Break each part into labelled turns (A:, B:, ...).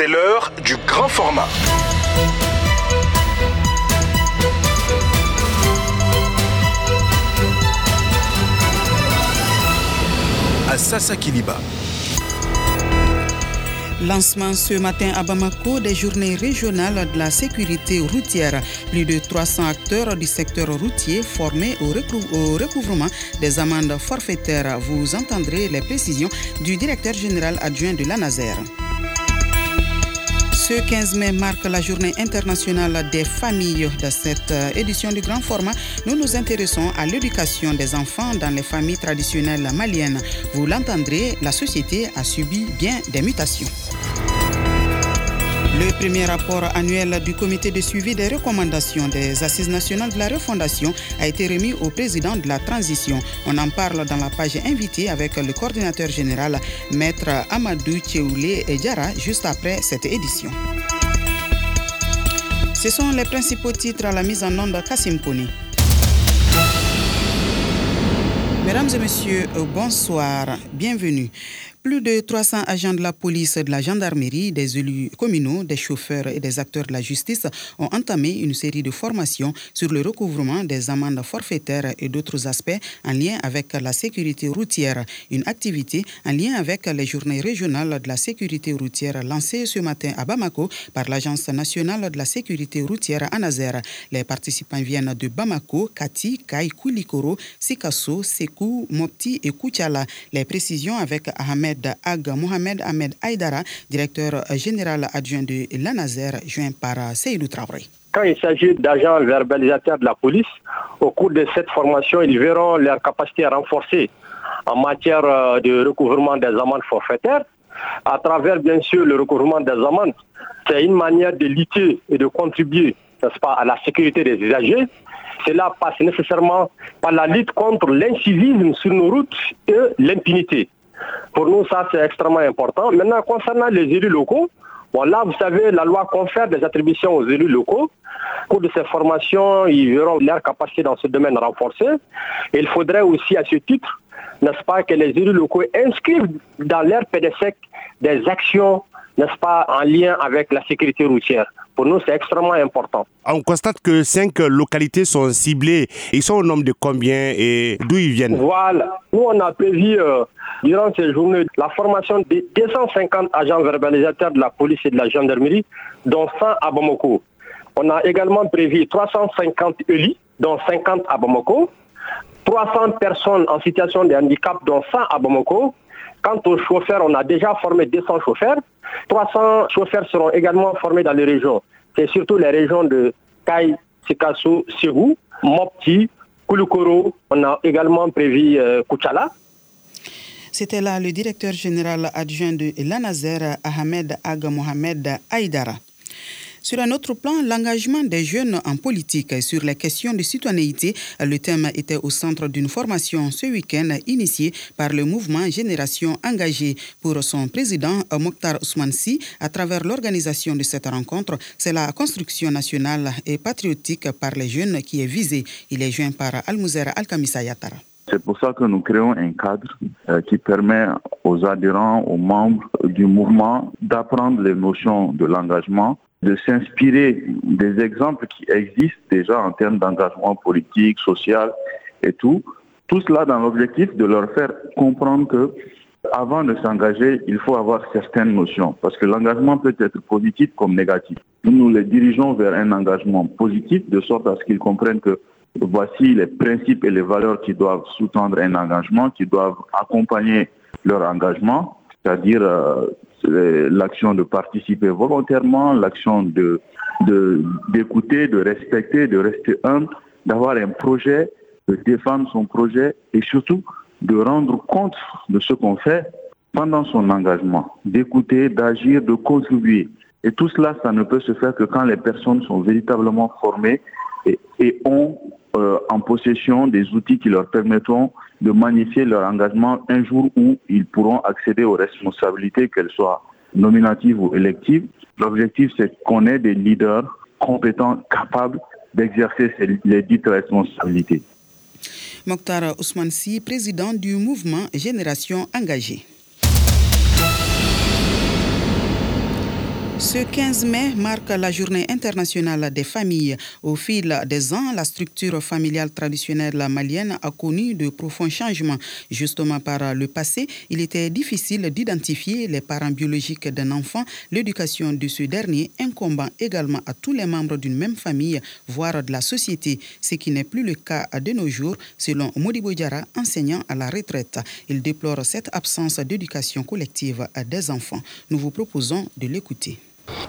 A: C'est l'heure du grand format. À Kiliba.
B: Lancement ce matin à Bamako des journées régionales de la sécurité routière. Plus de 300 acteurs du secteur routier formés au, recouvrement des amendes forfaitaires. Vous entendrez les précisions du directeur général adjoint de l'ANAZER. Ce 15 mai marque la journée internationale des familles. De cette euh, édition du grand format, nous nous intéressons à l'éducation des enfants dans les familles traditionnelles maliennes. Vous l'entendrez, la société a subi bien des mutations. Le premier rapport annuel du comité de suivi des recommandations des Assises nationales de la refondation a été remis au président de la transition. On en parle dans la page invitée avec le coordinateur général, Maître Amadou Tcheoulé Djara, juste après cette édition. Ce sont les principaux titres à la mise en onde Kassim Kouni. Mesdames et messieurs, bonsoir, bienvenue. Plus de 300 agents de la police, de la gendarmerie, des élus communaux, des chauffeurs et des acteurs de la justice ont entamé une série de formations sur le recouvrement des amendes forfaitaires et d'autres aspects en lien avec la sécurité routière. Une activité en lien avec les journées régionales de la sécurité routière lancée ce matin à Bamako par l'Agence nationale de la sécurité routière ANAZER. Les participants viennent de Bamako, Kati, Kai, Kulikoro, Sikasso, Sekou, Mopti et Kouchala. Les précisions avec Ahmed Ag Mohamed Ahmed Aydara, directeur général adjoint de l'ANAZER, joint par Seydou Traoré.
C: Quand il s'agit d'agents verbalisateurs de la police, au cours de cette formation, ils verront leur capacité renforcée en matière euh, de recouvrement des amendes forfaitaires, à travers bien sûr le recouvrement des amendes. C'est une manière de lutter et de contribuer pas, à la sécurité des usagers. Cela passe nécessairement par la lutte contre l'incivisme sur nos routes et l'impunité. Pour nous, ça, c'est extrêmement important. Maintenant, concernant les élus locaux, bon, là, vous savez, la loi confère des attributions aux élus locaux. Au cours de ces formations, ils verront leur capacité dans ce domaine renforcée. Il faudrait aussi, à ce titre, n'est-ce pas, que les élus locaux inscrivent dans leur PDSEC des actions, n'est-ce pas, en lien avec la sécurité routière. Pour nous, c'est extrêmement important.
D: On constate que cinq localités sont ciblées. Ils sont au nombre de combien et d'où ils viennent?
C: Voilà. Nous, on a prévu, euh, durant ces journées, la formation de 250 agents verbalisateurs de la police et de la gendarmerie, dont 100 à Bamako. On a également prévu 350 élus, dont 50 à Bamako. 300 personnes en situation de handicap, dont 100 à Bamako. Quant aux chauffeurs, on a déjà formé 200 chauffeurs. 300 chauffeurs seront également formés dans les régions. C'est surtout les régions de Kai, Sikasso, Ségou, Mopti, Kulukoro. On a également prévu euh, Kuchala.
B: C'était là le directeur général adjoint de l'ANAZER, Ahmed Aga Mohamed Aïdara. Sur un autre plan, l'engagement des jeunes en politique sur les questions de citoyenneté, le thème était au centre d'une formation ce week-end initiée par le mouvement Génération Engagée. Pour son président, Mokhtar Ousmansi, à travers l'organisation de cette rencontre, c'est la construction nationale et patriotique par les jeunes qui est visée. Il est joint par Almouzer Alkamisa Yatara.
E: C'est pour ça que nous créons un cadre euh, qui permet aux adhérents, aux membres du mouvement d'apprendre les notions de l'engagement, de s'inspirer des exemples qui existent déjà en termes d'engagement politique, social et tout. Tout cela dans l'objectif de leur faire comprendre que avant de s'engager, il faut avoir certaines notions parce que l'engagement peut être positif comme négatif. Nous, nous les dirigeons vers un engagement positif de sorte à ce qu'ils comprennent que voici les principes et les valeurs qui doivent sous-tendre un engagement, qui doivent accompagner leur engagement, c'est-à-dire euh, l'action de participer volontairement, l'action de d'écouter, de, respecter, de rester humble, d'avoir un projet, de défendre son projet et surtout de rendre compte de ce qu'on fait pendant son engagement, d'écouter, d'agir, de contribuer. Et tout cela, ça ne peut se faire que quand les personnes sont véritablement formées et, et ont euh, en possession des outils qui leur permettront de magnifier leur engagement un jour où ils pourront accéder aux responsabilités, qu'elles soient nominatives ou électives. L'objectif, c'est qu'on ait des leaders compétents, capables d'exercer les dites responsabilités.
B: Mokhtar Ousmane président du mouvement Génération Engagée. Ce 15 mai marque la journée internationale des familles. Au fil des ans, la structure familiale traditionnelle malienne a connu de profonds changements. Justement par le passé, il était difficile d'identifier les parents biologiques d'un enfant, l'éducation de ce dernier incombant également à tous les membres d'une même famille, voire de la société, ce qui n'est plus le cas de nos jours, selon Modibo Diara, enseignant à la retraite. Il déplore cette absence d'éducation collective des enfants. Nous vous proposons de l'écouter.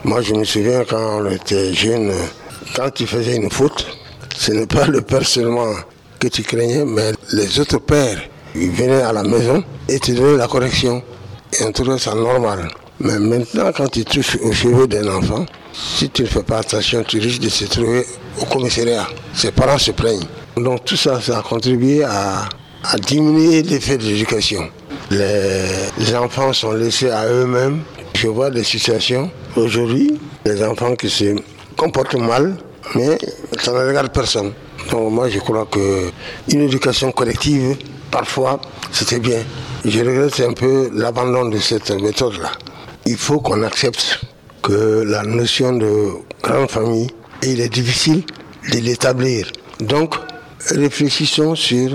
F: Moi, je me souviens quand on était jeune, quand tu faisais une faute, ce n'est pas le père seulement que tu craignais, mais les autres pères. Ils venaient à la maison et tu donnaient la correction. Et on trouvait ça normal. Mais maintenant, quand tu touches aux cheveux d'un enfant, si tu ne fais pas attention, tu risques de se trouver au commissariat. Ses parents se plaignent. Donc tout ça, ça a contribué à, diminuer l'effet de l'éducation. les enfants sont laissés à eux-mêmes. Je vois des situations Aujourd'hui, les enfants qui se comportent mal, mais ça ne regarde personne. Donc moi je crois qu'une éducation collective, parfois, c'était bien. Je regrette un peu l'abandon de cette méthode-là. Il faut qu'on accepte que la notion de grande famille, il est difficile de l'établir. Donc, réfléchissons sur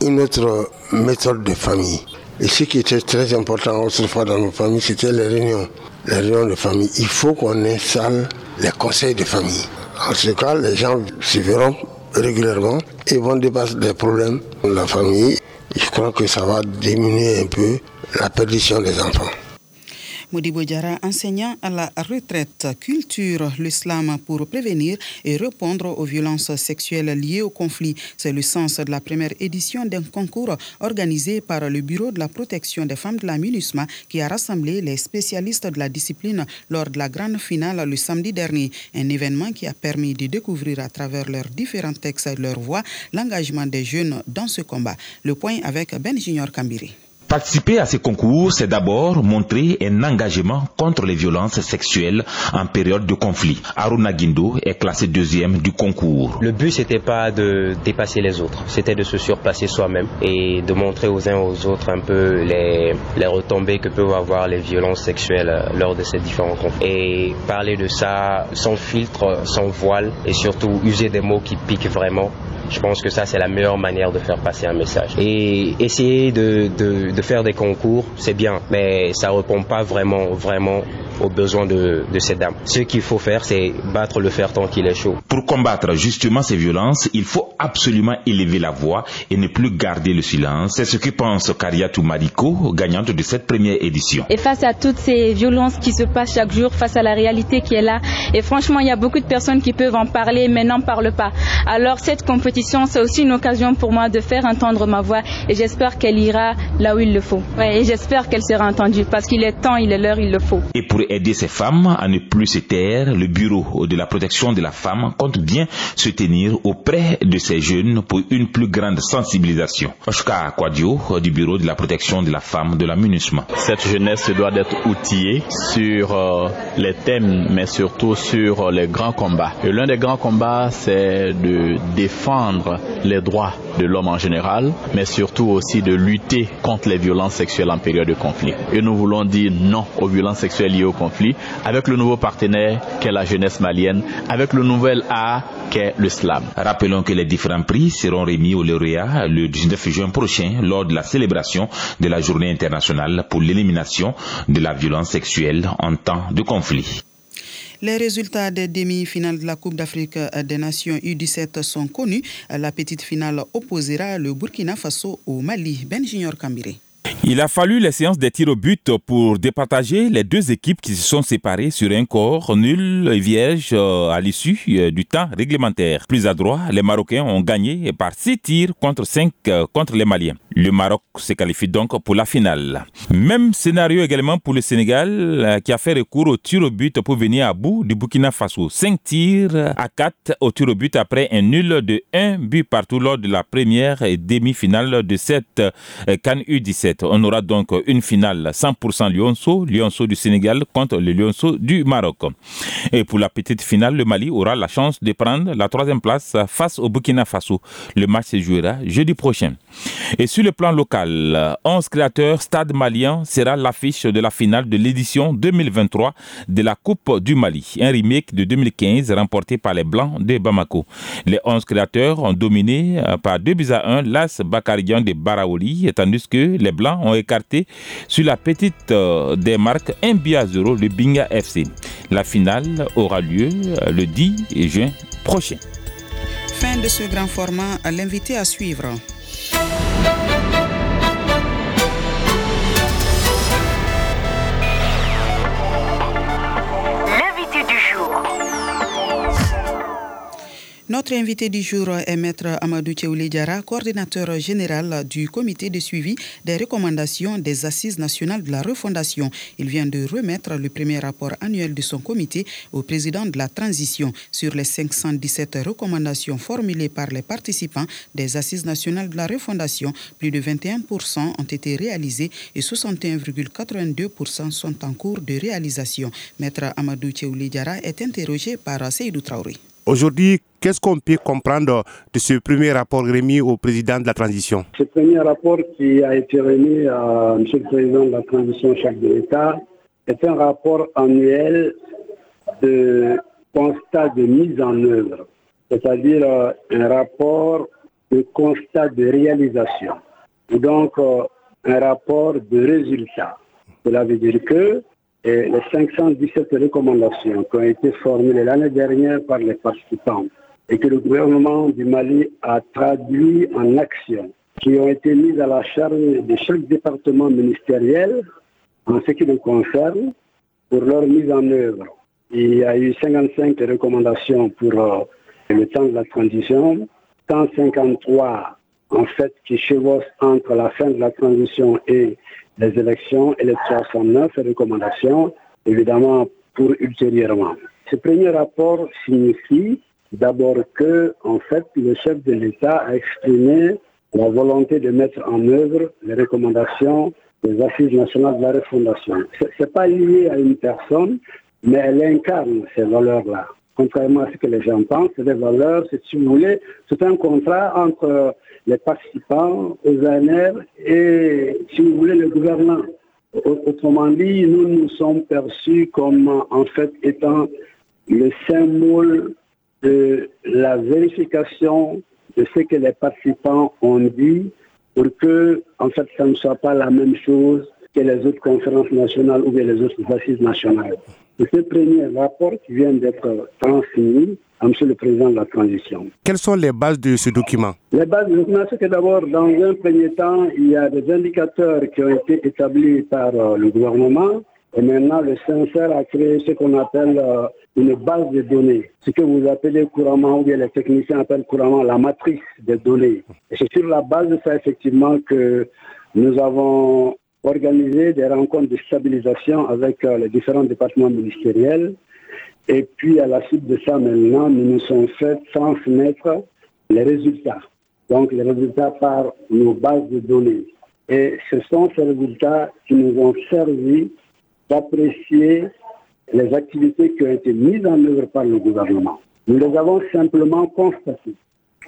F: une autre méthode de famille. Et ce qui était très important autrefois dans nos familles, c'était les réunions les réunions de famille, il faut qu'on installe les conseils de famille. En ce cas, les gens se verront régulièrement et vont débattre des problèmes de la famille. Je crois que ça va diminuer un peu la perdition des enfants.
B: Modibo Diara, enseignant à la retraite, culture l'islam pour prévenir et répondre aux violences sexuelles liées au conflit. C'est le sens de la première édition d'un concours organisé par le Bureau de la protection des femmes de la MINUSMA qui a rassemblé les spécialistes de la discipline lors de la grande finale le samedi dernier. Un événement qui a permis de découvrir à travers leurs différents textes et leurs voix l'engagement des jeunes dans ce combat. Le point avec Ben Junior Kambiri.
G: Participer à ces concours, c'est d'abord montrer un engagement contre les violences sexuelles en période de conflit. Aruna Guindo est classé deuxième du concours.
H: Le but, c'était pas de dépasser les autres, c'était de se surpasser soi-même et de montrer aux uns aux autres un peu les, les retombées que peuvent avoir les violences sexuelles lors de ces différents conflits. Et parler de ça sans filtre, sans voile et surtout user des mots qui piquent vraiment je pense que ça, c'est la meilleure manière de faire passer un message. Et essayer de, faire des concours, c'est bien, mais ça répond pas vraiment, vraiment aux besoins de, de ces dames. Ce qu'il faut faire, c'est battre le fer tant qu'il est chaud.
G: Pour combattre justement ces violences, il faut absolument élever la voix et ne plus garder le silence. C'est ce que pense Kariatou Mariko, gagnante de cette première édition.
I: Et face à toutes ces violences qui se passent chaque jour, face à la réalité qui est là, et franchement, il y a beaucoup de personnes qui peuvent en parler, mais n'en parlent pas. Alors cette compétition, c'est aussi une occasion pour moi de faire entendre ma voix, et j'espère qu'elle ira là où il le faut. Ouais, et j'espère qu'elle sera entendue, parce qu'il est temps, il est l'heure, il le faut.
G: Et pour aider ces femmes à ne plus se taire, le Bureau de la protection de la femme compte bien se tenir auprès de ces jeunes pour une plus grande sensibilisation. Oscar Quadio du Bureau de la protection de la femme de la MINUSMA.
J: Cette jeunesse doit être outillée sur euh, les thèmes, mais surtout sur les grands combats. Et l'un des grands combats, c'est de défendre les droits de l'homme en général, mais surtout aussi de lutter contre les violences sexuelles en période de conflit. Et nous voulons dire non aux violences sexuelles liées au conflit avec le nouveau partenaire qu'est la jeunesse malienne, avec le nouvel A qu'est le slam.
G: Rappelons que les différents prix seront remis aux lauréats le 19 juin prochain lors de la célébration de la journée internationale pour l'élimination de la violence sexuelle en temps de conflit.
B: Les résultats des demi-finales de la Coupe d'Afrique des Nations U17 sont connus. La petite finale opposera le Burkina Faso au Mali. Ben Junior.
K: Il a fallu les séances des tirs au but pour départager les deux équipes qui se sont séparées sur un corps nul et vierge euh, à l'issue euh, du temps réglementaire. Plus à droite, les Marocains ont gagné par 6 tirs contre 5 euh, contre les Maliens. Le Maroc se qualifie donc pour la finale. Même scénario également pour le Sénégal qui a fait recours au tir au but pour venir à bout du Burkina Faso. 5 tirs à 4 au tir au but après un nul de 1 but partout lors de la première demi-finale de cette Cannes U17. On aura donc une finale 100% Lyonceau, Lyonceau du Sénégal contre le Lyonceau du Maroc. Et pour la petite finale, le Mali aura la chance de prendre la troisième place face au Burkina Faso. Le match se jouera jeudi prochain. Et sur le plan local, 11 créateurs Stade malien sera l'affiche de la finale de l'édition 2023 de la Coupe du Mali, un remake de 2015 remporté par les Blancs de Bamako. Les 11 créateurs ont dominé par 2 buts à 1 l'As Bakarian de Baraoli, tandis que les Blancs ont écarté sur la petite euh, des marques 1 but à 0 le Binga FC. La finale aura lieu le 10 juin prochain.
B: Fin de ce grand format, l'invité à suivre. Notre invité du jour est Maître Amadou Diara, coordinateur général du comité de suivi des recommandations des Assises nationales de la refondation. Il vient de remettre le premier rapport annuel de son comité au président de la transition sur les 517 recommandations formulées par les participants des Assises nationales de la refondation. Plus de 21% ont été réalisés et 61,82% sont en cours de réalisation. Maître Amadou Diara est interrogé par Seydou Traoré.
D: Aujourd'hui, qu'est-ce qu'on peut comprendre de ce premier rapport remis au président de la transition?
L: Ce premier rapport qui a été remis à M. le Président de la transition, chef de l'État, est un rapport annuel de constat de mise en œuvre, c'est-à-dire euh, un rapport de constat de réalisation, donc euh, un rapport de résultat. Cela veut dire que et les 517 recommandations qui ont été formulées l'année dernière par les participants et que le gouvernement du Mali a traduit en action, qui ont été mises à la charge de chaque département ministériel en ce qui le concerne pour leur mise en œuvre. Il y a eu 55 recommandations pour euh, le temps de la transition, 153 en fait qui chevauchent entre la fin de la transition et les élections et les 309 recommandations, évidemment, pour ultérieurement. Ce premier rapport signifie d'abord que, en fait, le chef de l'État a exprimé la volonté de mettre en œuvre les recommandations des assises nationales de la refondation. Ce n'est pas lié à une personne, mais elle incarne ces valeurs-là. Contrairement à ce que les gens pensent, c'est des valeurs, c'est, si vous voulez, c'est un contrat entre les participants aux ANR et, si vous voulez, le gouvernement. Autrement dit, nous nous sommes perçus comme, en fait, étant le symbole de la vérification de ce que les participants ont dit pour que, en fait, ça ne soit pas la même chose que les autres conférences nationales ou les autres assises nationales. C'est ce premier rapport qui vient d'être transmis à M. le Président de la Transition.
D: Quelles sont les bases de ce document?
L: Les bases du document, c'est que d'abord, dans un premier temps, il y a des indicateurs qui ont été établis par euh, le gouvernement. Et maintenant, le CNCR a créé ce qu'on appelle euh, une base de données, ce que vous appelez couramment, ou bien les techniciens appellent couramment la matrice des données. Et c'est sur la base de ça, effectivement, que nous avons organisé des rencontres de stabilisation avec euh, les différents départements ministériels. Et puis, à la suite de ça, maintenant, nous nous sommes fait transmettre les résultats. Donc, les résultats par nos bases de données. Et ce sont ces résultats qui nous ont servi d'apprécier les activités qui ont été mises en œuvre par le gouvernement. Nous les avons simplement constatées.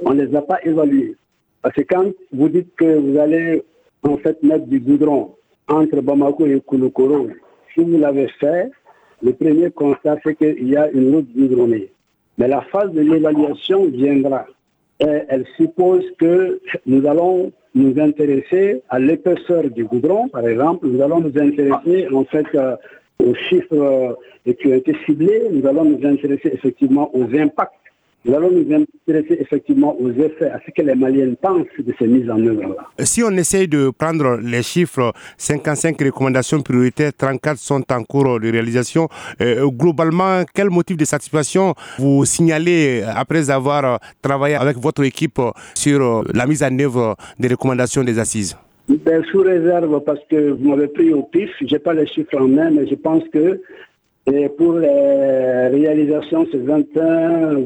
L: On ne les a pas évaluées. Parce que quand vous dites que vous allez en fait mettre du goudron entre Bamako et Kouloukoro, si vous l'avez fait, le premier constat, c'est qu'il y a une route goudronnée. Mais la phase de l'évaluation viendra. Elle suppose que nous allons nous intéresser à l'épaisseur du goudron, par exemple. Nous allons nous intéresser, en fait, euh, aux chiffres euh, qui ont été ciblés. Nous allons nous intéresser effectivement aux impacts nous allons nous intéresser effectivement aux effets, à ce que les Maliens pensent de ces mises en œuvre-là.
D: Si on essaye de prendre les chiffres, 55 recommandations prioritaires, 34 sont en cours de réalisation. Euh, globalement, quel motif de satisfaction vous signalez après avoir travaillé avec votre équipe sur la mise en œuvre des recommandations des assises?
L: Ben, Sous réserve, parce que vous m'avez pris au pif, je n'ai pas les chiffres en main, mais je pense que Et pour les réalisations, c'est 21,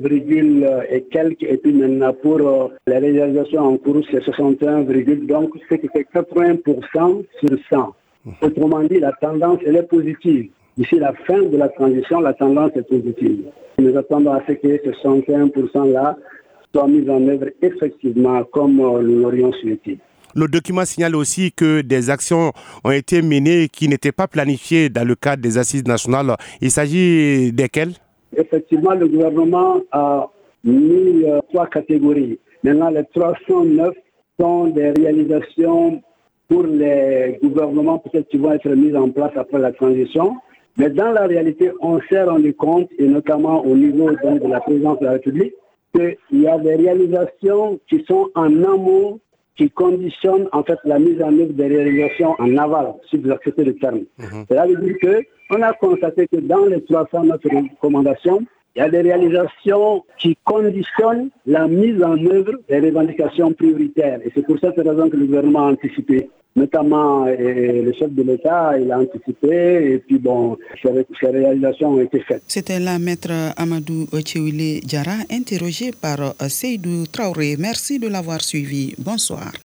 L: et quelques. Et puis maintenant, pour les réalisations en cours, c'est 61, donc ce qui fait 80% sur 100. Autrement dit, la tendance, elle est positive. D'ici la fin de la transition, la tendance est positive. Nous attendons à ce que ce 61%-là soit mis en œuvre effectivement comme nous l'aurions souhaité.
D: Le document signale aussi que des actions ont été menées qui n'étaient pas planifiées dans le cadre des assises nationales. Il s'agit desquelles?
L: Effectivement, le gouvernement a mis euh, trois catégories. Maintenant, les 309 sont des réalisations pour les gouvernements qui vont être mis en place après la transition. Mais dans la réalité, on s'est rendu compte, et notamment au niveau de la présidence de la République, qu'il y a des réalisations qui sont en amont qui conditionnent en fait la mise en œuvre des réalisations en aval, si vous acceptez le terme. Mhm. Cela veut dire qu'on a constaté que dans les 309 recommandations, il y a des réalisations qui conditionnent la mise en œuvre des revendications prioritaires. Et c'est pour cette raison que le gouvernement a anticipé. Notamment, le chef de l'État, il a anticipé et puis bon, ces, réalisations ont été faites.
B: C'était la maître Amadou Tchéwile Diara, interrogé par Seydou Traoré. Merci de l'avoir suivi. Bonsoir.